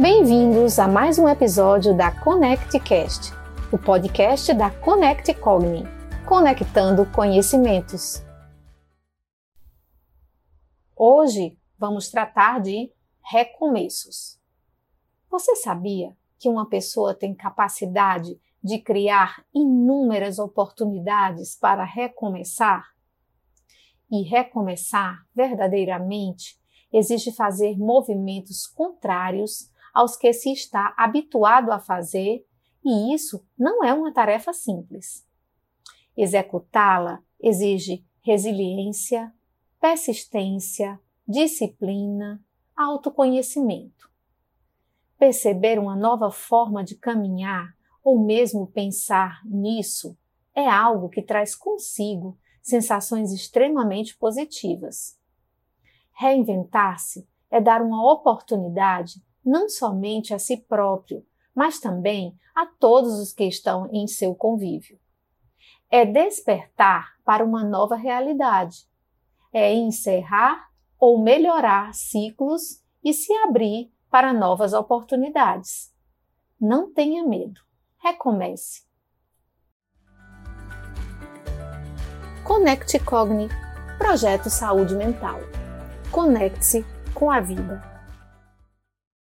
Bem-vindos a mais um episódio da ConnectCast, o podcast da Connect Cogni, conectando conhecimentos. Hoje vamos tratar de recomeços. Você sabia que uma pessoa tem capacidade de criar inúmeras oportunidades para recomeçar? E recomeçar verdadeiramente exige fazer movimentos contrários aos que se está habituado a fazer, e isso não é uma tarefa simples. Executá-la exige resiliência, persistência, disciplina, autoconhecimento. Perceber uma nova forma de caminhar ou mesmo pensar nisso é algo que traz consigo sensações extremamente positivas. Reinventar-se é dar uma oportunidade não somente a si próprio, mas também a todos os que estão em seu convívio. É despertar para uma nova realidade. É encerrar ou melhorar ciclos e se abrir para novas oportunidades. Não tenha medo. Recomece. Conecte Cogni Projeto Saúde Mental. Conecte-se com a vida.